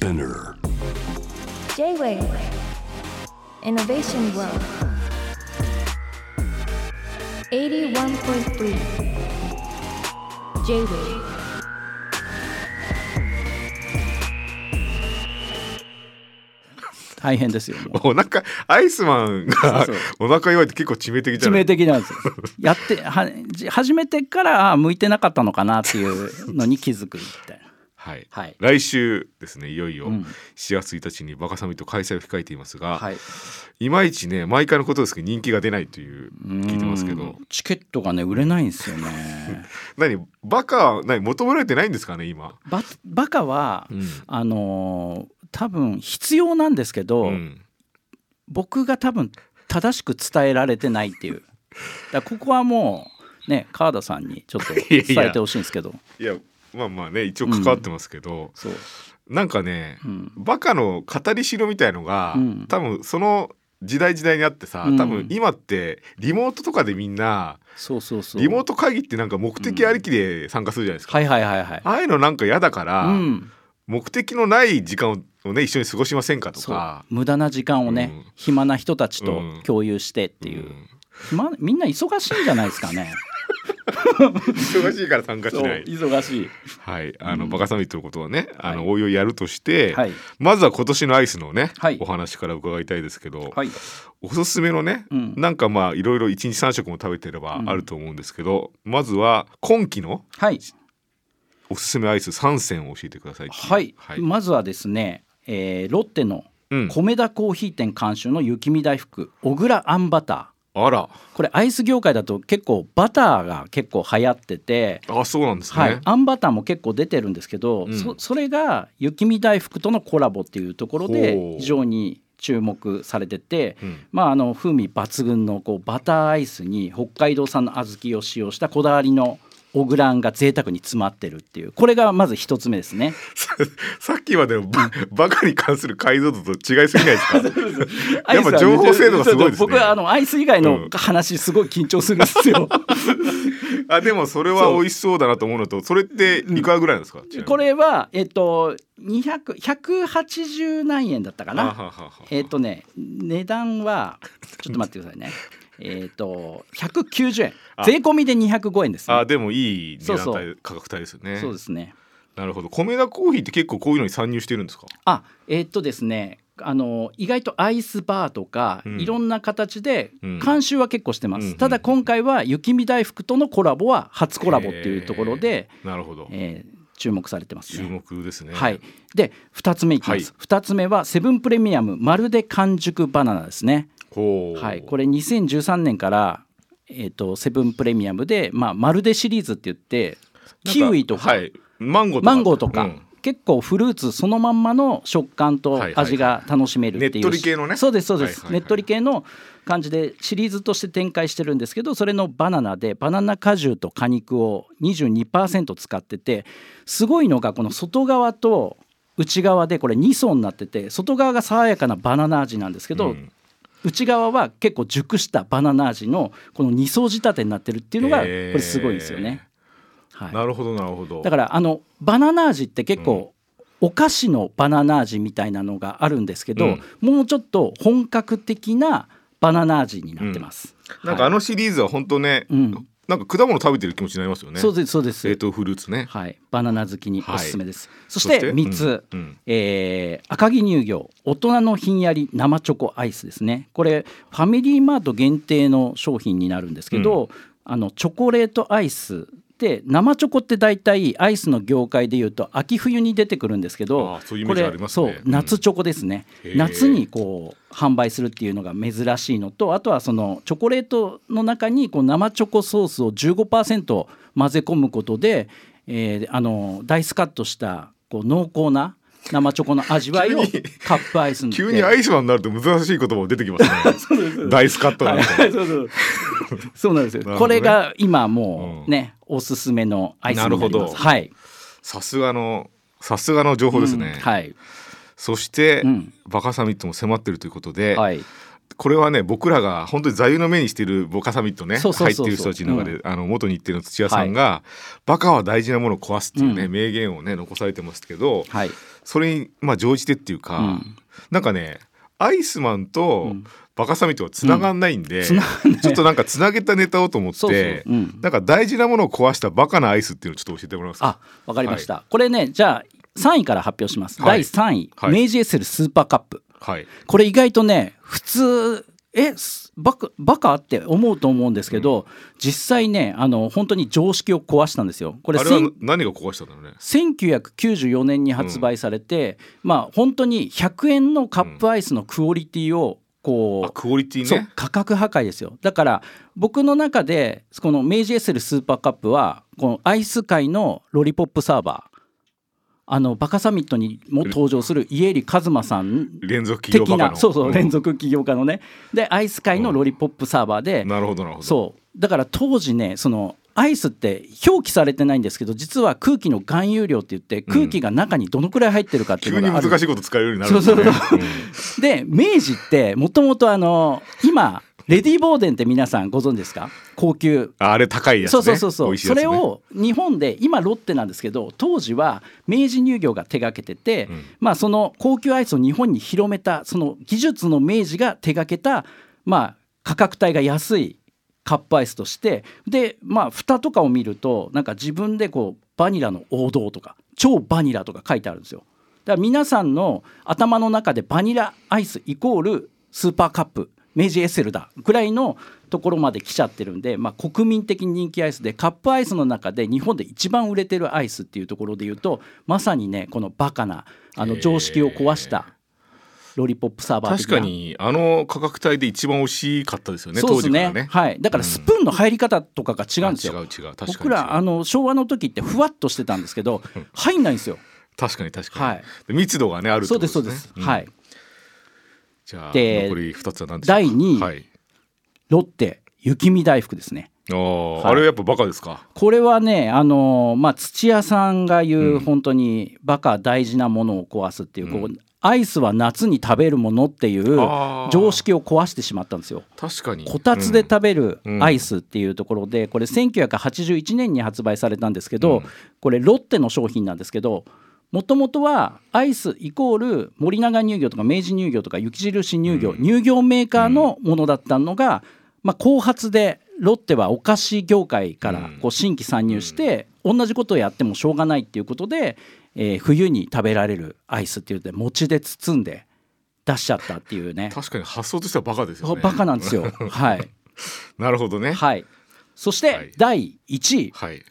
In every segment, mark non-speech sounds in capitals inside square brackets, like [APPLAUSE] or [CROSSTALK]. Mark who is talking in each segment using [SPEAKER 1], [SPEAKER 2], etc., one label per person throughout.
[SPEAKER 1] Spinner.
[SPEAKER 2] J-Wave Innovation World. 81.3 J-Wave
[SPEAKER 3] 大変ですよもう。
[SPEAKER 4] お腹アイスマンが
[SPEAKER 3] そう
[SPEAKER 4] お腹弱いって結構致命的じゃ
[SPEAKER 3] 致
[SPEAKER 4] ない？
[SPEAKER 3] 命的なんですよ。やってはじ始めてからあ向いてなかったのかなっていうのに気づくみたいな
[SPEAKER 4] はい、
[SPEAKER 3] はい。
[SPEAKER 4] 来週ですねいよいよ。
[SPEAKER 3] うん。
[SPEAKER 4] 4月1日にバカサミット開催を控えていますが、
[SPEAKER 3] はい。
[SPEAKER 4] い、まいちね毎回のことですけど人気が出ないという聞いてますけど。
[SPEAKER 3] うんチケットがね売れないんですよね。[LAUGHS]
[SPEAKER 4] 何バカは何求められてないんですかね今、
[SPEAKER 3] ババカは、
[SPEAKER 4] うん。
[SPEAKER 3] あのー多分必要なんですけど、
[SPEAKER 4] うん。
[SPEAKER 3] 僕が多分正しく伝えられてないっていう。だここはもうね川田さんにちょっと [LAUGHS] 伝えてほしいんですけど。
[SPEAKER 4] いやまあまあね一応関わってますけど、
[SPEAKER 3] そう、
[SPEAKER 4] なんかね、
[SPEAKER 3] うん、
[SPEAKER 4] バカの語りしろみたいのが、
[SPEAKER 3] うん。
[SPEAKER 4] 多分その時代時代にあってさ、
[SPEAKER 3] うん。
[SPEAKER 4] 多分今ってリモートとかでみんな
[SPEAKER 3] そうそうそう。
[SPEAKER 4] リモート会議ってなんか目的ありきで参加するじゃないですか、
[SPEAKER 3] はいはいはいはい。
[SPEAKER 4] ああいうのなんか嫌だから、
[SPEAKER 3] うん、
[SPEAKER 4] 目的のない時間をね一緒に過ごしませんかとか。
[SPEAKER 3] 無駄な時間をね、
[SPEAKER 4] うん。
[SPEAKER 3] 暇な人たちと
[SPEAKER 4] うん。
[SPEAKER 3] 共有してっていう、
[SPEAKER 4] うん。
[SPEAKER 3] 暇みんな忙しいんじゃないですかね
[SPEAKER 4] 忙しいから参加しない。
[SPEAKER 3] 忙しい。
[SPEAKER 4] はい、あの、バカサミットのことはね、あの、
[SPEAKER 3] はい。
[SPEAKER 4] おいおいやるとして、
[SPEAKER 3] はい。
[SPEAKER 4] まずは今年のアイスのね、
[SPEAKER 3] はい。
[SPEAKER 4] お話から伺いたいですけど、
[SPEAKER 3] はい。
[SPEAKER 4] おすすめのね、
[SPEAKER 3] うん。
[SPEAKER 4] なんかまあいろいろ一日三食も食べてればあると思うんですけど、まずは今期の
[SPEAKER 3] はい。
[SPEAKER 4] おすすめアイス3選を教えてください
[SPEAKER 3] はい、
[SPEAKER 4] はい、
[SPEAKER 3] まずはですね、えーロッテの
[SPEAKER 4] うん。
[SPEAKER 3] 米田コーヒー店監修の雪見大福小倉あんバター
[SPEAKER 4] あら。
[SPEAKER 3] これアイス業界だと結構バターが結構流行ってて、
[SPEAKER 4] あそうなんですね、
[SPEAKER 3] はい、あんバターも結構出てるんですけど、
[SPEAKER 4] うん。
[SPEAKER 3] そそれが雪見大福とのコラボっていうところ
[SPEAKER 4] ほ
[SPEAKER 3] で
[SPEAKER 4] う。
[SPEAKER 3] 非常に注目されてて、
[SPEAKER 4] うん。
[SPEAKER 3] まあ、あの風味抜群のこうバターアイスに北海道産の小豆を使用したこだわりのオグランが贅沢に詰まってるっていう。これがまず一つ目ですね。
[SPEAKER 4] さ [LAUGHS] さっきまでのババカに関する解像度と違いすぎないですか？[LAUGHS] やっぱ情報精度がすごいですね。
[SPEAKER 3] 僕はあのアイス以外の話すごい緊張するんですよ。[LAUGHS]
[SPEAKER 4] あでもそれは美味しそうだなと思うのとそれっていくらぐらいですか、ちなみに。
[SPEAKER 3] これはえっと200 180何円だったかな？えっとね値段はちょっと待ってくださいね。えっと190円。
[SPEAKER 4] あ。
[SPEAKER 3] 税込みで205円です、ね。
[SPEAKER 4] あでもいい値段帯価格帯ですよね。
[SPEAKER 3] そうですね。
[SPEAKER 4] なるほど。米田コーヒーって結構こういうのに参入してるんですか？
[SPEAKER 3] あえっとですねあの意外とアイスバーとか、
[SPEAKER 4] うん。
[SPEAKER 3] いろんな形で
[SPEAKER 4] うん。
[SPEAKER 3] 監修は結構してます、
[SPEAKER 4] うんうん
[SPEAKER 3] ただ今回は雪見大福とのコラボは初コラボっていうところで、
[SPEAKER 4] なるほど、
[SPEAKER 3] えー注目されてます
[SPEAKER 4] 注
[SPEAKER 3] ね。
[SPEAKER 4] 目ですね。
[SPEAKER 3] はい、で2つ目いきます、2つ目はセブンプレミアムまるで完熟バナナですね。はい、これ2013年から、えー、とセブンプレミアムで、まあ、まるでシリーズって言ってキウイとか、
[SPEAKER 4] はい、マンゴーとか。
[SPEAKER 3] マンゴーとか、
[SPEAKER 4] うん。
[SPEAKER 3] 結構フルーツそのまんまの食感と
[SPEAKER 4] はいはい
[SPEAKER 3] 味が楽しめるっていう、
[SPEAKER 4] ねっとり系のね。
[SPEAKER 3] そうですそうです、
[SPEAKER 4] はいはいはい。
[SPEAKER 3] ねっとり系の感じでシリーズとして展開してるんですけどそれのバナナでバナナ果汁と果肉を22%使っててすごいのがこの外側と内側でこれ2層になってて外側が爽やかなバナナ味なんですけど、
[SPEAKER 4] うん
[SPEAKER 3] 内側は結構熟したバナナ味のこの2層仕立てになってるっていうのがこれすごいですよね。はい、
[SPEAKER 4] なるほどなるほど。
[SPEAKER 3] だからあのバナナ味って結構、お菓子のバナナ味みたいなのがあるんですけど、
[SPEAKER 4] うん。
[SPEAKER 3] もうちょっと本格的なバナナ味になってます。はい
[SPEAKER 4] なんかあのシリーズは本当ね、
[SPEAKER 3] うん
[SPEAKER 4] なんか果物食べてる気持ちになりますよね。
[SPEAKER 3] そうですそうです、
[SPEAKER 4] 冷凍フルーツね。
[SPEAKER 3] はい、バナナ好きにおすすめです。そし
[SPEAKER 4] そしてて
[SPEAKER 3] 3つ、
[SPEAKER 4] うんうん。
[SPEAKER 3] えー赤城乳業大人のひんやり生チョコアイスですね。これファミリーマート限定の商品になるんですけど、あのチョコレートアイスで生チョコって大体アイスの業界でいうと秋冬に出てくるんですけどこれそう夏チョコですね、夏にこう販売するっていうのが珍しいのとあとはそのチョコレートの中にこう生チョコソースを15%混ぜ込むことで、えーあのダイスカットしたこう濃厚な生チョコの味わいをカップアイスに。
[SPEAKER 4] 急にアイスマンになると難しい言葉も出てきま [LAUGHS] すねダイスカットなんて、
[SPEAKER 3] はいそうそう。そうなんですよ、
[SPEAKER 4] ね。
[SPEAKER 3] これが今もうね、おすすめのアイスになります。
[SPEAKER 4] なるほど。
[SPEAKER 3] はい、
[SPEAKER 4] さすがのさすがの情報ですね、
[SPEAKER 3] うんはい。
[SPEAKER 4] そして、
[SPEAKER 3] うん。
[SPEAKER 4] バカサミットも迫ってるということで、
[SPEAKER 3] はい。
[SPEAKER 4] これはね僕らが本当に座右の銘にしているボカサミットね
[SPEAKER 3] そうそうそうそう。
[SPEAKER 4] 入ってる人たちの中で、あの元日程の土屋さんが、バカは大事なものを壊すっていうね、
[SPEAKER 3] うん。
[SPEAKER 4] 名言をね残されてますけど
[SPEAKER 3] はい
[SPEAKER 4] それにまあ乗じてっていうか、
[SPEAKER 3] うん。
[SPEAKER 4] なんかねアイスマンと
[SPEAKER 3] うん。
[SPEAKER 4] バカサミットはつながんないんで、
[SPEAKER 3] 繋がんない。
[SPEAKER 4] ちょっとなんかつなげたネタをと思って
[SPEAKER 3] そうん。
[SPEAKER 4] なんか大事なものを壊したバカなアイスっていうのをちょっと教えてもらえます。か
[SPEAKER 3] あわかりました、これねじゃあ3位から発表します、
[SPEAKER 4] はい。
[SPEAKER 3] 第3位、
[SPEAKER 4] はい。
[SPEAKER 3] 明治エッセルスーパーカップ。
[SPEAKER 4] はい。
[SPEAKER 3] これ意外とね普通っすバカバカって思うと思うんですけど、実際ねあの本当に常識を壊したんですよ。これ
[SPEAKER 4] あれは
[SPEAKER 3] 千
[SPEAKER 4] 何が壊したんだろうね
[SPEAKER 3] 1994年に発売されて、まあ本当に100円のカップアイスのクオリティをこう、
[SPEAKER 4] あクオリティね？
[SPEAKER 3] 価格破壊ですよ。だから僕の中でこの明治エッセルスーパーカップはこのアイス界のロリポップサーバーあのバカサミットにも登場する家入一真さん
[SPEAKER 4] 連続企業
[SPEAKER 3] 的なそうそう、
[SPEAKER 4] ん
[SPEAKER 3] 連続起業家のね。でアイス界のロリポップサーバーで、
[SPEAKER 4] なるほどなるほど。
[SPEAKER 3] そう。だから当時ねそのアイスって表記されてないんですけど実は空気の含有量って言って空気が中にどのくらい入ってるかっていう
[SPEAKER 4] 急に
[SPEAKER 3] のがある、
[SPEAKER 4] 難しいこと使えるようになるんですね。
[SPEAKER 3] そうそうで明治ってもともとあの今レディー・ボーデンって皆さんご存知ですか？高級。
[SPEAKER 4] ああれ高いやつね。
[SPEAKER 3] そうそうそう
[SPEAKER 4] ね。
[SPEAKER 3] それを日本で今ロッテなんですけど当時は明治乳業が手がけてて、
[SPEAKER 4] うん。
[SPEAKER 3] まあその高級アイスを日本に広めたその技術の明治が手がけたまあ価格帯が安いカップアイスとしてでまあ蓋とかを見るとなんか自分でこうバニラの王道とか超バニラとか書いてあるんですよ。だから皆さんの頭の中でバニラアイスイコールスーパーカップ明治エッセルだぐらいのところまで来ちゃってるんで、まあ、国民的人気アイスでカップアイスの中で日本で一番売れてるアイスっていうところで言うとまさにねこのバカなあの常識を壊したロリポップサーバー
[SPEAKER 4] 確かにあの価格帯で一番美味しかったですよね
[SPEAKER 3] そうですね。
[SPEAKER 4] ね。
[SPEAKER 3] はい、だからスプーンの入り方とかが違うんですよ、
[SPEAKER 4] う違う違う。
[SPEAKER 3] 僕らあの昭和の時ってふわっとしてたんですけど入んないんですよ
[SPEAKER 4] 確かに確かに、
[SPEAKER 3] はい。
[SPEAKER 4] で密度がねあるって
[SPEAKER 3] そうですそうです、
[SPEAKER 4] ねん。
[SPEAKER 3] はい
[SPEAKER 4] じゃあ
[SPEAKER 3] で
[SPEAKER 4] 残り二つは何でしょ
[SPEAKER 3] 第二位
[SPEAKER 4] はい。
[SPEAKER 3] ロッテ雪見大福ですね。はい。
[SPEAKER 4] あれやっぱバカですか？
[SPEAKER 3] これはねあのまあ土屋さんが言う、
[SPEAKER 4] うん。
[SPEAKER 3] 本当にバカ大事なものを壊すっていう,、こうアイスは夏に食べるものっていう常識を壊してしまったんですよ。
[SPEAKER 4] 確かに。
[SPEAKER 3] こたつで食べる
[SPEAKER 4] うん。
[SPEAKER 3] アイスっていうところでこれ1981年に発売されたんですけど、
[SPEAKER 4] うん。
[SPEAKER 3] これロッテの商品なんですけどもともとはアイスイコール森永乳業とか明治乳業とか雪印乳業、
[SPEAKER 4] うん。
[SPEAKER 3] 乳業メーカーのものだったのが、まあ、後発でロッテはお菓子業界からこう新規参入して、同じことをやってもしょうがないっていうことで、えー冬に食べられるアイスっていうので餅で包んで出しちゃったっていうね。
[SPEAKER 4] 確かに発想としてはバカですよね。
[SPEAKER 3] バカなんですよ。[LAUGHS] はい。
[SPEAKER 4] なるほどね。
[SPEAKER 3] はい。そして、
[SPEAKER 4] はい。
[SPEAKER 3] 第1位。
[SPEAKER 4] はい。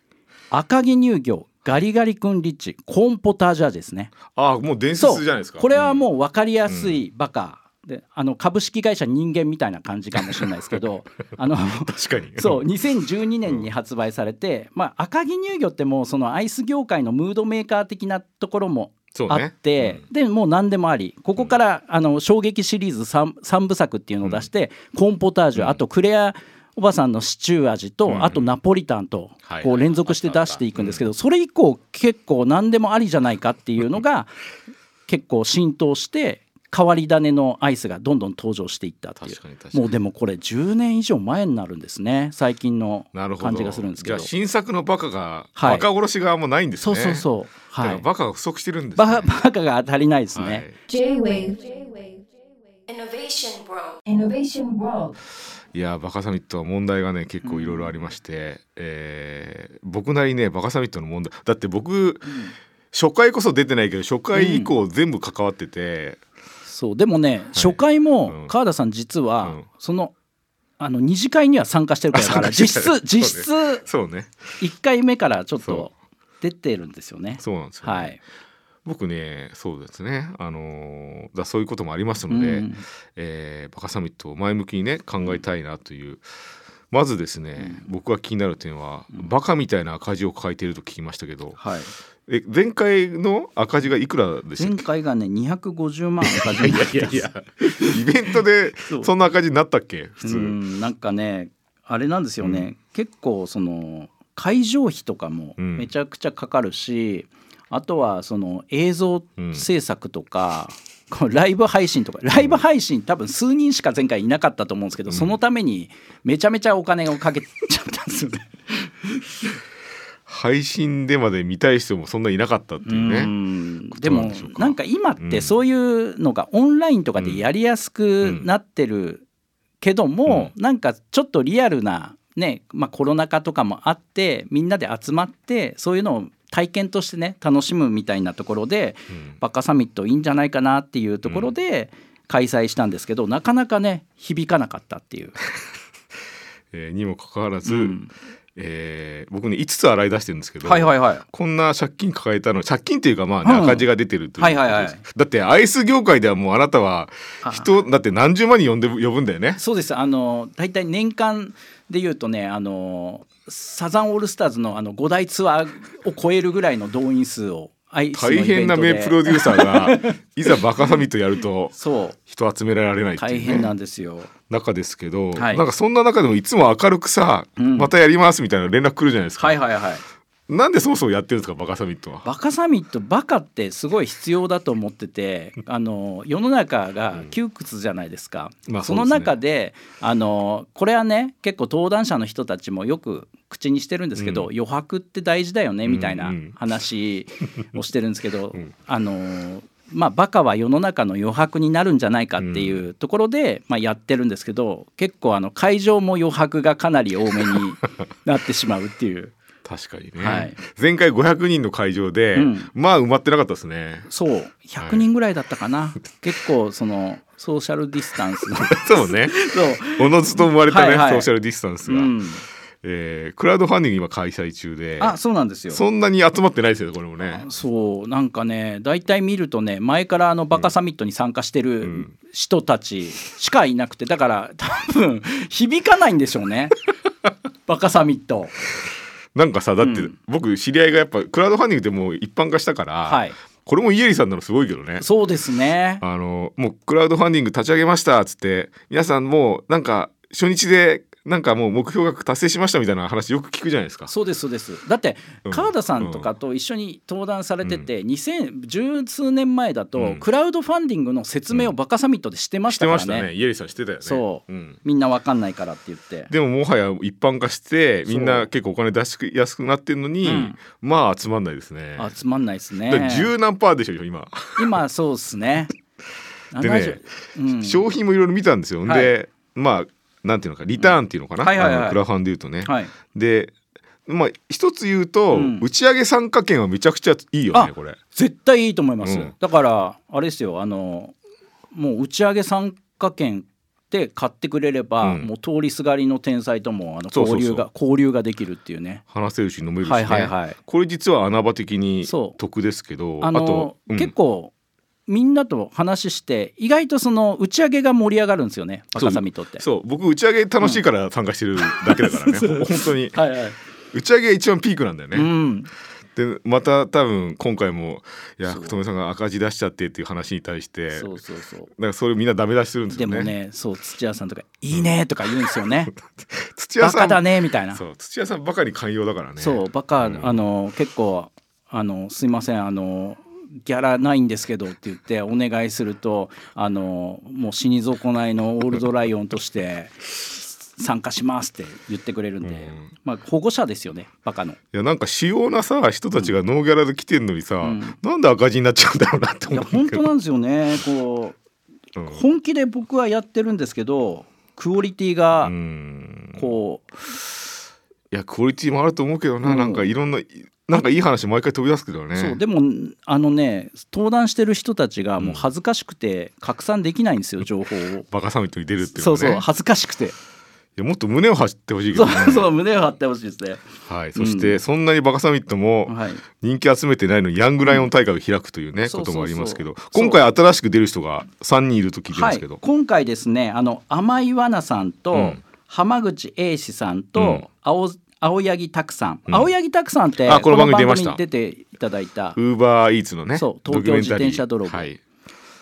[SPEAKER 3] 赤城乳業ガリガリ君リッチコーンポタージュ味ですね。
[SPEAKER 4] あーもう伝
[SPEAKER 3] そ
[SPEAKER 4] 説じゃないですか。
[SPEAKER 3] これはも
[SPEAKER 4] う
[SPEAKER 3] う分かりやすいバカ、であの株式会社人間みたいな感じかもしれないですけど [LAUGHS] あの
[SPEAKER 4] ん確かに。
[SPEAKER 3] そう2012年に発売されて、まあ、赤城乳業ってもうそのアイス業界のムードメーカー的なところもあ
[SPEAKER 4] そうね。
[SPEAKER 3] って、でもう何でもありここからあの衝撃シリーズ 3, 三部作っていうのを出して、コーンポタージュ、あとクレアおばさんのシチュー味と、
[SPEAKER 4] うん。
[SPEAKER 3] あとナポリタンと
[SPEAKER 4] はい
[SPEAKER 3] こう連続して出していくんですけど、それ以降結構何でもありじゃないかっていうのが [LAUGHS] 結構浸透して変わり種のアイスがどんどん登場していったっていう。もうでもこれ10年以上前になるんですね。最近の感じがするんですけど。
[SPEAKER 4] じゃあ新作のバカが、
[SPEAKER 3] はい。
[SPEAKER 4] バカ殺しがもうないんですね。
[SPEAKER 3] そうそうそう。はい。
[SPEAKER 4] バカが不足してるんですね。
[SPEAKER 3] ババカが足りないですね、
[SPEAKER 4] はい。
[SPEAKER 2] J-Wave
[SPEAKER 1] Innovation World.
[SPEAKER 2] Innovation World
[SPEAKER 4] いやバカサミットは問題がね結構いろいろありまして、えー僕なりにねバカサミットの問題だって僕、初回こそ出てないけど初回以降全部関わってて、
[SPEAKER 3] そうでもね、初回
[SPEAKER 4] う
[SPEAKER 3] も
[SPEAKER 4] ん。
[SPEAKER 3] 川田さん実は、
[SPEAKER 4] うん。
[SPEAKER 3] そのあの二次会には参加してるから [LAUGHS] 実質実質
[SPEAKER 4] そうね。
[SPEAKER 3] 1回目からちょっ
[SPEAKER 4] そ
[SPEAKER 3] と出てるんですよね。
[SPEAKER 4] そうなんですよ、ね。
[SPEAKER 3] はい、
[SPEAKER 4] 僕ねそうですね。あのーだそういうこともありますので、
[SPEAKER 3] うん。
[SPEAKER 4] えーバカサミットを前向きにね考えたいなという。まずですね、僕が気になる点は、バカみたいな赤字を抱えていると聞きましたけど
[SPEAKER 3] はい、
[SPEAKER 4] え前回の赤字がいくらでした
[SPEAKER 3] 前回がね250万赤字になって
[SPEAKER 4] いやいやイベントで
[SPEAKER 3] そ
[SPEAKER 4] んな赤字になったっけ？普通、
[SPEAKER 3] うんなんかねあれなんですよね、結構その会場費とかも
[SPEAKER 4] うん。
[SPEAKER 3] めちゃくちゃかかるし、あとはその映像制作とか、こうライブ配信とかライブ配信多分数人しか前回いなかったと思うんですけど、そのためにめちゃめちゃお金をかけちゃったんですよね。
[SPEAKER 4] 配信でまで見たい人もそんないなかったっていう
[SPEAKER 3] う
[SPEAKER 4] ね。
[SPEAKER 3] ん
[SPEAKER 4] こと
[SPEAKER 3] でも
[SPEAKER 4] なんか
[SPEAKER 3] 今ってそういうのがオンラインとかでやりやすくなってるけども、なんかちょっとリアルなね、まあ、コロナ禍とかもあってみんなで集まってそういうのを体験としてね楽しむみたいなところで
[SPEAKER 4] うん。
[SPEAKER 3] バカサミットいいんじゃないかなっていうところで開催したんですけど、なかなかね響かなかったっていう。[LAUGHS]
[SPEAKER 4] えーにもかかわらず、
[SPEAKER 3] うん。
[SPEAKER 4] えー僕ね5つ洗い出してるんですけど、
[SPEAKER 3] はいはいはい。
[SPEAKER 4] こんな借金抱えたの借金っていうかまあ、ね
[SPEAKER 3] うん。
[SPEAKER 4] 赤字が出てるという
[SPEAKER 3] はいはいはい。
[SPEAKER 4] だってアイス業界ではもうあなたは
[SPEAKER 3] あ
[SPEAKER 4] 人だって何十万人呼んで呼ぶんだよね。
[SPEAKER 3] そうです。あの大体年間でいうとねあのサザンオールスターズのあの5大ツアーを超えるぐらいの動員数を
[SPEAKER 4] 大変な名プロデューサーがいざバカサミットやると
[SPEAKER 3] そう。
[SPEAKER 4] 人集められないっていう、ね、
[SPEAKER 3] 大変なんですよ。
[SPEAKER 4] 中ですけど、
[SPEAKER 3] はい。
[SPEAKER 4] なんかそんな中でもいつも明るくさ、
[SPEAKER 3] うん。
[SPEAKER 4] またやりますみたいな連絡来るじゃないですか、
[SPEAKER 3] はいはいはい
[SPEAKER 4] なんでそもそもやってるんですかバカサミットは？
[SPEAKER 3] バカサミットバカってすごい必要だと思ってて [LAUGHS] あの世の中が窮屈じゃないですか、その
[SPEAKER 4] まあそすね。
[SPEAKER 3] 中であのこれはね結構登壇者の人たちもよく口にしてるんですけど、
[SPEAKER 4] うん。
[SPEAKER 3] 余白って大事だよねみたいな
[SPEAKER 4] うんうん
[SPEAKER 3] 話をしてるんですけど、[LAUGHS]
[SPEAKER 4] ん。
[SPEAKER 3] あのまあバカは世の中の余白になるんじゃないかっていうところで、まあ、やってるんですけど結構あの会場も余白がかなり多めになってしまうっていう。
[SPEAKER 4] 確かにね、
[SPEAKER 3] はい。
[SPEAKER 4] 前回500人の会場で、
[SPEAKER 3] うん。
[SPEAKER 4] まあ埋まってなかったですね。
[SPEAKER 3] そう。100人ぐらいだったかな、結構そのソーシャルディスタンスの。[LAUGHS]
[SPEAKER 4] そうね。
[SPEAKER 3] そう。
[SPEAKER 4] おのずと生まれたね、
[SPEAKER 3] はいはい。
[SPEAKER 4] ソーシャルディスタンスが、
[SPEAKER 3] うん、
[SPEAKER 4] えークラウドファンディング今開催中で
[SPEAKER 3] あそうなんですよ。
[SPEAKER 4] そんなに集まってないですよこれもね。
[SPEAKER 3] そう。なんかね大体見るとね前からあのバカサミットに参加して
[SPEAKER 4] う
[SPEAKER 3] る
[SPEAKER 4] ん。
[SPEAKER 3] 人たちしかいなくてだから多分響かないんでしょうね。[LAUGHS] バカサミット
[SPEAKER 4] なんかさだって
[SPEAKER 3] うん
[SPEAKER 4] 僕知り合いがやっぱクラウドファンディングってもう一般化したから、
[SPEAKER 3] はい。
[SPEAKER 4] これもイエリさんなのすごいけどね。
[SPEAKER 3] そうですね。
[SPEAKER 4] あのもうクラウドファンディング立ち上げましたっつって皆さんもうなんか初日でなんかもう目標額達成しましたみたいな話よく聞くじゃないですか。
[SPEAKER 3] そうですそうです。だって
[SPEAKER 4] うん。
[SPEAKER 3] 川田さんとかと一緒に登壇されてて、2010数年前だと、
[SPEAKER 4] うん。
[SPEAKER 3] クラウドファンディングの説明をバカサミットでしてまし
[SPEAKER 4] して
[SPEAKER 3] たからね,、
[SPEAKER 4] ましたね。イエリさんしてたよね。
[SPEAKER 3] そう。
[SPEAKER 4] うん。
[SPEAKER 3] みんなわかんないからって言って。
[SPEAKER 4] でももはや一般化してみんな結構お金出しやすくなってるのに、
[SPEAKER 3] うん。
[SPEAKER 4] まあ集まんないですね。
[SPEAKER 3] あつまんないですね。
[SPEAKER 4] 十何パーでしょ今、
[SPEAKER 3] 今そうですね。
[SPEAKER 4] でね
[SPEAKER 3] 70うん。
[SPEAKER 4] 商品もいろいろ見たんですよ。
[SPEAKER 3] はい。
[SPEAKER 4] でまあなんていうのかリターンっていうのかな、
[SPEAKER 3] はいはいはい。
[SPEAKER 4] あのクラファンで言うとね。
[SPEAKER 3] はい。
[SPEAKER 4] でまあ一つ言うと、
[SPEAKER 3] うん。
[SPEAKER 4] 打ち上げ参加券はめちゃくちゃいいよね
[SPEAKER 3] あ
[SPEAKER 4] これ。
[SPEAKER 3] 絶対いいと思います、
[SPEAKER 4] うん。
[SPEAKER 3] だからあれですよあのもう打ち上げ参加券で買ってくれれば、
[SPEAKER 4] うん。
[SPEAKER 3] もう通りすがりの天才ともあの
[SPEAKER 4] そうそうそう。
[SPEAKER 3] 交流が交流ができるっていうね。
[SPEAKER 4] 話せるし飲めるしね、
[SPEAKER 3] はいはいはい。
[SPEAKER 4] これ実は穴場的に
[SPEAKER 3] そう。
[SPEAKER 4] 得ですけど
[SPEAKER 3] あの
[SPEAKER 4] と、うん。
[SPEAKER 3] 結構みんなと話して意外とその打ち上げが盛り上がるんですよねバカサミットって。
[SPEAKER 4] そう僕打ち上げ楽しいから参加してるだけだからね、
[SPEAKER 3] そう。
[SPEAKER 4] 本当に。
[SPEAKER 3] はいはい。
[SPEAKER 4] 打ち上げが一番ピークなんだよね、
[SPEAKER 3] うん、
[SPEAKER 4] でまた多分今回もいや福留さんが赤字出しちゃってっていう話に対して
[SPEAKER 3] そうそうそう。
[SPEAKER 4] なんかそれみんなダメ出しするんです
[SPEAKER 3] で
[SPEAKER 4] よね。
[SPEAKER 3] もねそう土屋さんとか「いいね」とか言うんですよね。[LAUGHS]
[SPEAKER 4] 土屋さん。
[SPEAKER 3] バカだねみたいな。
[SPEAKER 4] そう土屋さんばかり寛容だからね。
[SPEAKER 3] そうバカ、
[SPEAKER 4] うん。
[SPEAKER 3] あの結構あのすいませんあのギャラないんですけどって言ってお願いするとあのもう死に損ないのオールドライオンとして参加しますって言ってくれるんで、
[SPEAKER 4] うん。
[SPEAKER 3] まあ保護者ですよねバカの。
[SPEAKER 4] いやなんか主要なさ人たちがノーギャラで来てんのにさ、
[SPEAKER 3] ん。
[SPEAKER 4] なんで赤字になっちゃうんだろうなって
[SPEAKER 3] いや
[SPEAKER 4] 思うけど。
[SPEAKER 3] 本当なんですよねこう
[SPEAKER 4] うん。
[SPEAKER 3] 本気で僕はやってるんですけどクオリティが
[SPEAKER 4] うん。
[SPEAKER 3] こう、
[SPEAKER 4] いやクオリティもあると思うけどな、
[SPEAKER 3] うん。
[SPEAKER 4] なんかいろんななんかいい話毎回飛び出すけどね。
[SPEAKER 3] そうでもあのね登壇してる人たちがもう恥ずかしくて拡散できないんですよ情報を。
[SPEAKER 4] バカサミットに出るっていう
[SPEAKER 3] そう
[SPEAKER 4] のはね。
[SPEAKER 3] そう恥ずかしくて、
[SPEAKER 4] いやもっと胸を張ってほしいけ
[SPEAKER 3] そ
[SPEAKER 4] どね。
[SPEAKER 3] うそう胸を張ってほしいですね。
[SPEAKER 4] はい、そして、そんなにバカサミットも
[SPEAKER 3] はい、
[SPEAKER 4] 人気集めてないのにヤングライオン大会を開くというね、
[SPEAKER 3] うん。
[SPEAKER 4] こともありますけど今回新しく出る人が3人いると聞いてますけど、
[SPEAKER 3] はい、今回ですねあの甘井わなさんと、
[SPEAKER 4] うん。
[SPEAKER 3] 浜口英史さんと、
[SPEAKER 4] うん。
[SPEAKER 3] 青青柳拓さん、
[SPEAKER 4] うん。
[SPEAKER 3] 青柳拓さんって
[SPEAKER 4] あこの番組
[SPEAKER 3] に出ていただいた。
[SPEAKER 4] ウーバーイーツのね
[SPEAKER 3] そう東京自転車泥棒
[SPEAKER 4] はい。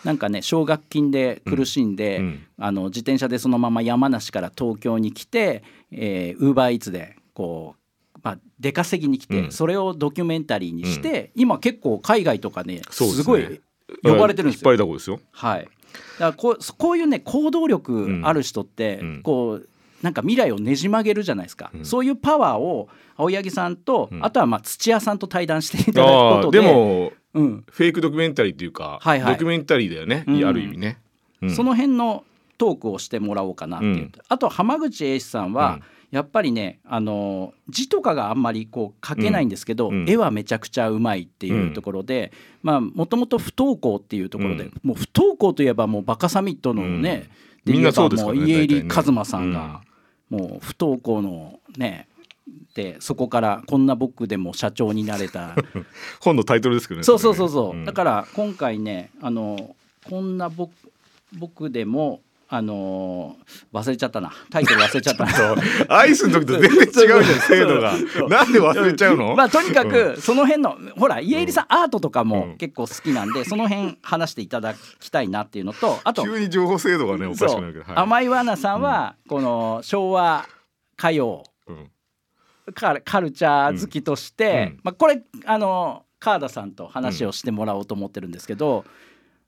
[SPEAKER 3] なんかね奨学金で苦しんで、
[SPEAKER 4] うん。うん
[SPEAKER 3] あの自転車でそのまま山梨から東京に来てウーバーイーツでこう、まあ、出稼ぎに来て、
[SPEAKER 4] うん。
[SPEAKER 3] それをドキュメンタリーにして、今結構海外とかね
[SPEAKER 4] す
[SPEAKER 3] ごい呼ばれてるんですよ。
[SPEAKER 4] 引っ張りだこですよ。
[SPEAKER 3] はい、だからこうこういうね行動力ある人って、
[SPEAKER 4] うん。
[SPEAKER 3] こうなんか未来をねじ曲げるじゃないですか、
[SPEAKER 4] うん。
[SPEAKER 3] そういうパワーを青柳さんと、
[SPEAKER 4] うん。
[SPEAKER 3] あとはまあ土屋さんと対談していただくことで
[SPEAKER 4] でも
[SPEAKER 3] うん。
[SPEAKER 4] フェイクドキュメンタリーっていうか、
[SPEAKER 3] はいはい。
[SPEAKER 4] ドキュメンタリーだよね、
[SPEAKER 3] うん。
[SPEAKER 4] ある意味ね、うん。
[SPEAKER 3] その辺のトークをしてもらおうかなっていう、
[SPEAKER 4] うん。
[SPEAKER 3] あと浜口英史さんは、やっぱりねあの字とかがあんまりこう書けないんですけど、
[SPEAKER 4] うん。
[SPEAKER 3] 絵はめちゃくちゃうまいっていうところで、まあもともと不登校っていうところで、
[SPEAKER 4] うん。
[SPEAKER 3] もう不登校といえばもうバカサミットのね、
[SPEAKER 4] うん。みんなそうですからね
[SPEAKER 3] もう家入一馬さんが、もう不登校のねでそこからこんな僕でも社長になれた。[LAUGHS]
[SPEAKER 4] 本のタイトルですけどね
[SPEAKER 3] そうそうそうそう、
[SPEAKER 4] れね。
[SPEAKER 3] だから今回ねあのこんな僕僕でもあの忘れちゃったな。タイトル忘れちゃったな。[LAUGHS]
[SPEAKER 4] アイスの時と全然違うじゃん [LAUGHS] 精度が。なんで忘れちゃうの、
[SPEAKER 3] まあとにかくその辺のほら家入さんアートとか
[SPEAKER 4] うん。
[SPEAKER 3] も結構好きなんでその辺話していただきたいなっていうのとあと
[SPEAKER 4] 急に情報精度がねおかしくなるけど、はい。
[SPEAKER 3] 甘いわなさんはこの昭和歌謡
[SPEAKER 4] うん。
[SPEAKER 3] カルカルチャー好きとして、
[SPEAKER 4] うん。
[SPEAKER 3] まあ、これあの川田さんと話をしてもらおうと思ってるんですけど、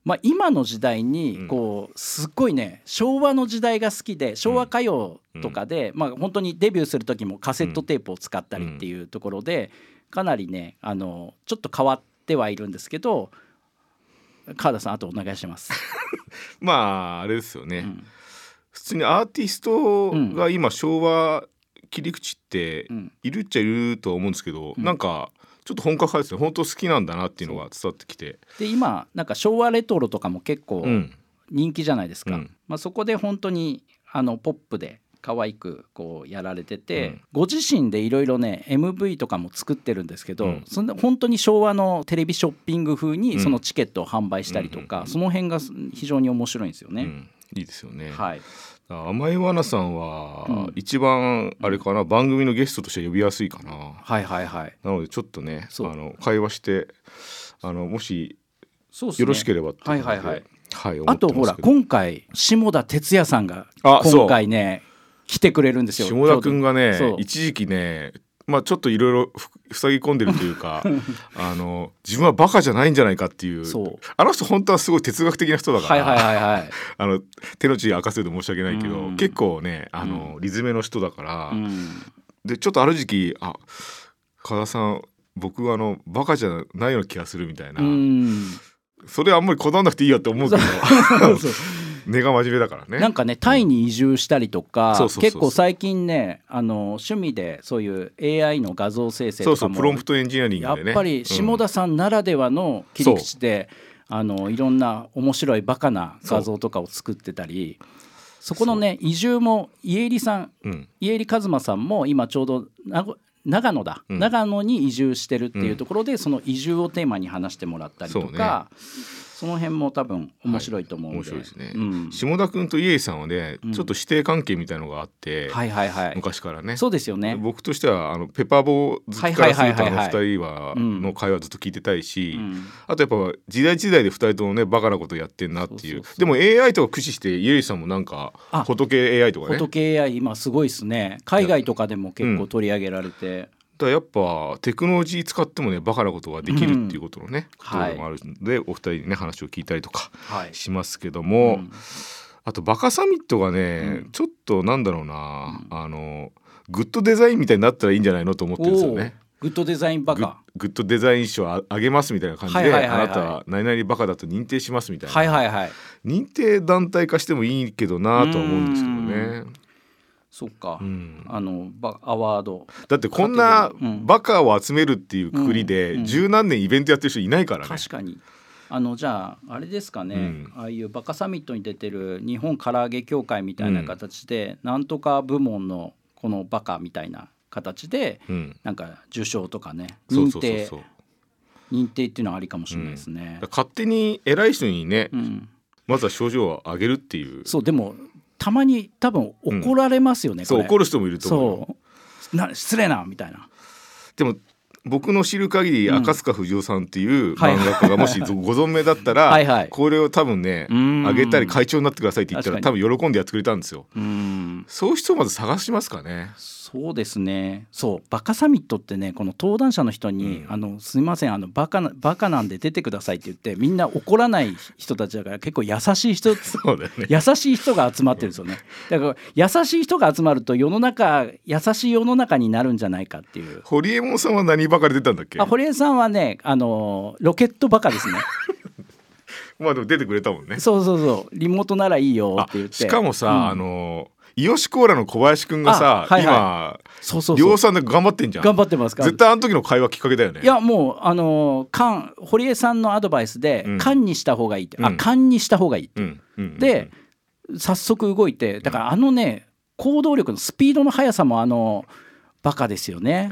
[SPEAKER 3] まあ、今の時代にこうすっごいね昭和の時代が好きで昭和歌謡とかで、まあ、本当にデビューする時もカセットテープを使ったりっていうところでかなりねあのちょっと変わってはいるんですけど川田さんあとお願いします。[LAUGHS]
[SPEAKER 4] まああれですよね、
[SPEAKER 3] うん。
[SPEAKER 4] 普通にアーティストが今昭和切り口って
[SPEAKER 3] うん。
[SPEAKER 4] いるっちゃいるとは思うんですけど、
[SPEAKER 3] うん。
[SPEAKER 4] なんかちょっと本格派ですね。本当好きなんだなっていうのが伝わってきて。
[SPEAKER 3] で今なんか昭和レトロとかも結構
[SPEAKER 4] うん。
[SPEAKER 3] 人気じゃないですか、
[SPEAKER 4] うん。
[SPEAKER 3] まあ、そこで本当にあのポップで可愛くこうやられてて、
[SPEAKER 4] うん。
[SPEAKER 3] ご自身でいろいろね MV とかも作ってるんですけど、
[SPEAKER 4] うん。
[SPEAKER 3] そんな本当に昭和のテレビショッピング風
[SPEAKER 4] うん。
[SPEAKER 3] にそのチケットを販売したりとか、
[SPEAKER 4] うん。
[SPEAKER 3] その辺が非常に面白いんですよね。
[SPEAKER 4] うん。いいですよね、
[SPEAKER 3] はい、
[SPEAKER 4] 甘いわなさんは
[SPEAKER 3] うん。
[SPEAKER 4] 一番あれかな、番組のゲストとして呼びやすいかな。
[SPEAKER 3] はいはいはい。
[SPEAKER 4] なのでちょっとねあの会話してあのもしよろしければって
[SPEAKER 3] はいはいはい。
[SPEAKER 4] はい
[SPEAKER 3] あとほら今回下田哲也さんが今回ね来てくれるんですよ。
[SPEAKER 4] 下田君がね一時期ねまあちょっといろいろふ塞ぎ込んでるというか [LAUGHS] あの自分はバカじゃないんじゃないかっていう。あの人本当はすごい哲学的な人だから、
[SPEAKER 3] はいはいはいはい。[LAUGHS]
[SPEAKER 4] あの手の内明かせると申し訳ないけど、
[SPEAKER 3] うん。
[SPEAKER 4] 結構ねあの、リズメの人だから、
[SPEAKER 3] うん。
[SPEAKER 4] でちょっとある時期あ加田さん僕あのバカじゃないような気がするみたいな、
[SPEAKER 3] うん。
[SPEAKER 4] それあんまりこだわんなくていいよって思うけど [LAUGHS] 根が真面目だからね。
[SPEAKER 3] なんかねタイに移住したりとか、結構最近ねあの趣味でそういう AI の画像生成
[SPEAKER 4] そうそう
[SPEAKER 3] とかも
[SPEAKER 4] プロンプトエンジニアリン
[SPEAKER 3] やっ
[SPEAKER 4] グでね。
[SPEAKER 3] ぱり下田さんならではの切り口で、あのいろんな面白いバカな画像とかを作ってたりそこのね移住も家入さん
[SPEAKER 4] うん、
[SPEAKER 3] 家入一馬さんも今ちょうど長野だ、
[SPEAKER 4] うん。
[SPEAKER 3] 長野に移住してるっていうところで、その移住をテーマに話してもらったりとかそ,、の辺も多分面白いと思うんで、
[SPEAKER 4] 面白いですね、
[SPEAKER 3] うん。
[SPEAKER 4] 下田君と家井さんはね、
[SPEAKER 3] うん。
[SPEAKER 4] ちょっと師弟関係みたいのがあって、
[SPEAKER 3] はいはいはい。
[SPEAKER 4] 昔からね。
[SPEAKER 3] そうですよね。
[SPEAKER 4] 僕としてはあのペッパーボー好きからするとあの
[SPEAKER 3] はいはいはいはい。
[SPEAKER 4] 二人は
[SPEAKER 3] うん
[SPEAKER 4] の会話ずっと聞いてたいし、
[SPEAKER 3] うん。
[SPEAKER 4] あとやっぱ時代時代で二人ともねバカなことやってんなっていう。でも AI とか駆使して家井さんもなんか
[SPEAKER 3] あ
[SPEAKER 4] フォト系 AI とかね。
[SPEAKER 3] 仏 AI 今すごいですね。海外とかでも結構取り上げられて、
[SPEAKER 4] らやっぱテクノロジー使ってもねバカなことができるっていうことのね、
[SPEAKER 3] うん。
[SPEAKER 4] ところもあるので、お二人にね話を聞いたりとか
[SPEAKER 3] はい。
[SPEAKER 4] しますけども、
[SPEAKER 3] うん。
[SPEAKER 4] あとバカサミットがね、
[SPEAKER 3] うん。
[SPEAKER 4] ちょっとなんだろうな、あのグッドデザインみたいになったらいいんじゃないのと思ってるんですよね。
[SPEAKER 3] グッドデザインバカ。
[SPEAKER 4] グッドデザイン賞ああげますみたいな感じで、
[SPEAKER 3] はいはいはいはい。
[SPEAKER 4] あなたは何々バカだと認定しますみたいな、
[SPEAKER 3] はいはいはい
[SPEAKER 4] 認定団体化してもいいけどなとは思うんですけどね。
[SPEAKER 3] そっか、
[SPEAKER 4] うん。
[SPEAKER 3] あのバアワード。
[SPEAKER 4] だってこんな
[SPEAKER 3] うん。
[SPEAKER 4] バカを集めるっていうくくりで
[SPEAKER 3] うん。うん。
[SPEAKER 4] 十何年イベントやってる人いないからね。
[SPEAKER 3] 確かに。あのじゃああれですかね、
[SPEAKER 4] うん。
[SPEAKER 3] ああいうバカサミットに出てる日本唐揚げ協会みたいな形で、なんとか部門のこのバカみたいな形で
[SPEAKER 4] うん、
[SPEAKER 3] なんか受賞とかね認定
[SPEAKER 4] そうそうそう。
[SPEAKER 3] 認定っていうのはありかもしれないですね。
[SPEAKER 4] だから。勝手に偉い人にね、
[SPEAKER 3] うん。
[SPEAKER 4] まずは症状を上げるっていう。
[SPEAKER 3] そうでもたまに多分怒られますよね、これ
[SPEAKER 4] そう怒る人もいると思うよ。
[SPEAKER 3] そう。な失礼なみたいな。
[SPEAKER 4] でも僕の知る限り
[SPEAKER 3] うん。
[SPEAKER 4] 赤塚不二夫さんっていう
[SPEAKER 3] はい
[SPEAKER 4] 漫画家がもしご存命だったら
[SPEAKER 3] はいはい。
[SPEAKER 4] これを多分ね
[SPEAKER 3] うん。
[SPEAKER 4] あげたり会長になってくださいって言ったら多
[SPEAKER 3] 確
[SPEAKER 4] 分喜んでやってくれたんですよ。
[SPEAKER 3] うん。
[SPEAKER 4] そういう人をまず探しますかね。
[SPEAKER 3] そうですね。そうバカサミットってねこの登壇者の人に「
[SPEAKER 4] うん。
[SPEAKER 3] あのすみませんあのバカなバカなんで出てください」って言ってみんな怒らない人たちだから結構優しい人
[SPEAKER 4] ね。
[SPEAKER 3] 優しい人が集まってるんですよね。だから優しい人が集まると世の中優しい世の中になるんじゃないかっていう。
[SPEAKER 4] 堀エモ門さんは何ばかり出たんだっけ？
[SPEAKER 3] あ堀江さんはねあのロケットバカですね。[LAUGHS]
[SPEAKER 4] まあでも出てくれたもんね。
[SPEAKER 3] そうそうそう。リモートならいいよ
[SPEAKER 4] あ
[SPEAKER 3] って言って。
[SPEAKER 4] しかもさ、
[SPEAKER 3] うん。
[SPEAKER 4] あのイオシコーラの小林くんがさ、
[SPEAKER 3] あはいはい。
[SPEAKER 4] 今
[SPEAKER 3] そうそう
[SPEAKER 4] 量産で頑張ってんじゃん。
[SPEAKER 3] 頑張ってますか
[SPEAKER 4] 絶対あの時の会話きっかけだよね。
[SPEAKER 3] いやもうあの缶堀江さんのアドバイスで
[SPEAKER 4] うん。
[SPEAKER 3] 缶にした方がいいって、あ
[SPEAKER 4] うん。
[SPEAKER 3] 缶にした方がいいって、
[SPEAKER 4] うんうんうん。
[SPEAKER 3] で早速動いてだからあのね行動力のスピードの速さもあのバカですよね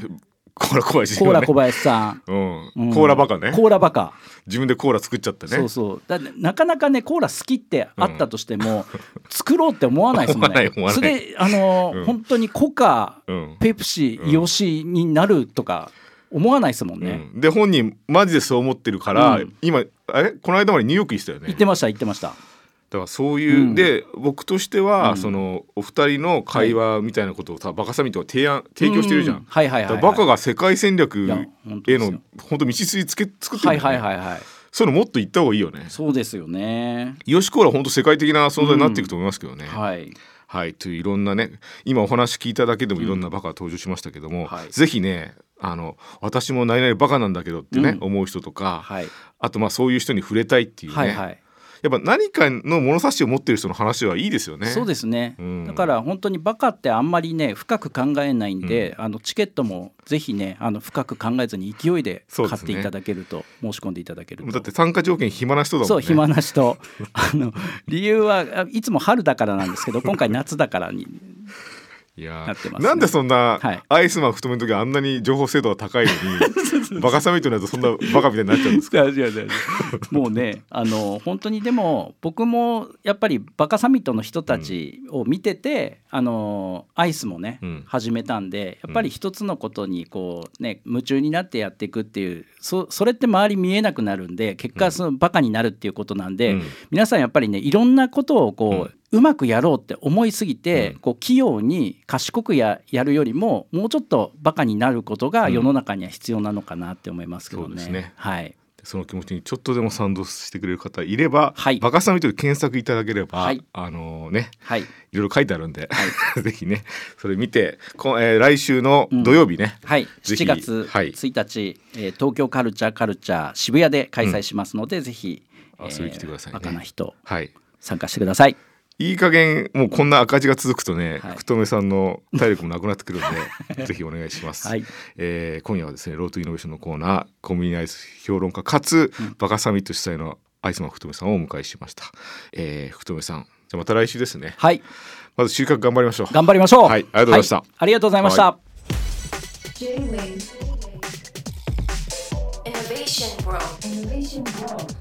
[SPEAKER 4] コーラ小林
[SPEAKER 3] コーラ小
[SPEAKER 4] 林
[SPEAKER 3] 林さん、
[SPEAKER 4] うん。
[SPEAKER 3] うん。
[SPEAKER 4] コーラバカね。
[SPEAKER 3] コーラバカ、
[SPEAKER 4] 自分でコーラ作っちゃったね。
[SPEAKER 3] そうそう。だなかなかねコーラ好きってあったとしても、作ろうって思わないですもんね。それであの、
[SPEAKER 4] うん。
[SPEAKER 3] 本当にコカ
[SPEAKER 4] うん。
[SPEAKER 3] ペプシ
[SPEAKER 4] うん
[SPEAKER 3] イオシになるとか思わないですもんね、
[SPEAKER 4] うん。で本人マジでそう思ってるから、
[SPEAKER 3] うん。
[SPEAKER 4] 今あれ？この間までニューヨークにしたよね。
[SPEAKER 3] 言ってました言ってました
[SPEAKER 4] だからそういう、
[SPEAKER 3] うん。
[SPEAKER 4] で僕としては、
[SPEAKER 3] うん。
[SPEAKER 4] そのお二人の会話みたいなことをさ、バカサミットが提案提供してるじゃん、
[SPEAKER 3] うはいはいはい、はい、
[SPEAKER 4] バカが世界戦略への本当道筋つけ作ってる
[SPEAKER 3] はいはいはいはい。
[SPEAKER 4] そういうのもっと言った方がいいよね。
[SPEAKER 3] そうですよね。
[SPEAKER 4] ヨシコーラ本当世界的な存在になっていくと思いますけどね、
[SPEAKER 3] はい。
[SPEAKER 4] はい。といういろんなね今お話聞いただけでもいろんなバカが登場しましたけども、
[SPEAKER 3] はい。
[SPEAKER 4] ぜひねあの私も何々バカなんだけどってね、
[SPEAKER 3] うん。
[SPEAKER 4] 思う人とか、
[SPEAKER 3] はい。
[SPEAKER 4] あとまあそういう人に触れたいっていうね、
[SPEAKER 3] はいはい
[SPEAKER 4] やっぱ何かの物差しを持ってる人の話はいいですよね。
[SPEAKER 3] そうですね、
[SPEAKER 4] うん。
[SPEAKER 3] だから本当にバカってあんまりね深く考えないんで、あのチケットもぜひねあの深く考えずに勢いで買っていただけると、申し込んでいただけると。
[SPEAKER 4] だって参加条件暇な人だもんね。
[SPEAKER 3] そう暇な人。[LAUGHS] あの理由はあいつも春だからなんですけど今回夏だからに
[SPEAKER 4] いや
[SPEAKER 3] なってますね。
[SPEAKER 4] なんでそんな
[SPEAKER 3] はい。
[SPEAKER 4] アイスマン太めの時あんなに情報精度が高いのに [LAUGHS] バカサミットになるとそんなバカみたいになっちゃうんですか？[LAUGHS]
[SPEAKER 3] もうねあの本当にでも僕もやっぱりバカサミットの人たちを見てて、あのアイスもね、
[SPEAKER 4] うん。
[SPEAKER 3] 始めたんでやっぱり一つのことにこうね夢中になってやっていくっていうそそれって周り見えなくなるんで結果そのバカになるっていうことなんで、
[SPEAKER 4] うん。
[SPEAKER 3] 皆さんやっぱりねいろんなことをこう、うまくやろうって思いすぎて、
[SPEAKER 4] うん。
[SPEAKER 3] こう器用に賢くややるよりももうちょっとバカになることが世の中には必要なのかなって思いますけどね。
[SPEAKER 4] そうですね。
[SPEAKER 3] はい。
[SPEAKER 4] その気持ちにちょっとでも賛同してくれる方いれば、
[SPEAKER 3] はい。
[SPEAKER 4] バカサミットで検索いただければ、
[SPEAKER 3] はい。
[SPEAKER 4] あのね
[SPEAKER 3] はい。
[SPEAKER 4] いろいろ書いてあるんで、[LAUGHS] ぜひねそれ見てこ、えー来週の土曜日ね、
[SPEAKER 3] はい、
[SPEAKER 4] ぜひ
[SPEAKER 3] 7月
[SPEAKER 4] はい。
[SPEAKER 3] 1日、えー東京カルチャーカルチャー渋谷で開催しますので、ぜひ、
[SPEAKER 4] 遊びに来てくださいね。
[SPEAKER 3] バカな人
[SPEAKER 4] はい。
[SPEAKER 3] 参加してください。
[SPEAKER 4] いい加減もうこんな赤字が続くとね、
[SPEAKER 3] はい。
[SPEAKER 4] 太めさんの体力もなくなってくるんで [LAUGHS] ぜひお願いします、
[SPEAKER 3] はい。
[SPEAKER 4] えー今夜はですねロートイノベーションのコーナーコンビニアイス評論家かつ、バカサミット主催のアイスマン福留さんをお迎えしました、えー、福留さんじゃあまた来週ですね。
[SPEAKER 3] はい、
[SPEAKER 4] まず収穫頑張りましょう。
[SPEAKER 3] 頑張りましょう。
[SPEAKER 4] はいありがとうございました。
[SPEAKER 3] はありがとうございました。
[SPEAKER 4] は
[SPEAKER 2] J-Wave
[SPEAKER 1] Innovation World.
[SPEAKER 2] Innovation World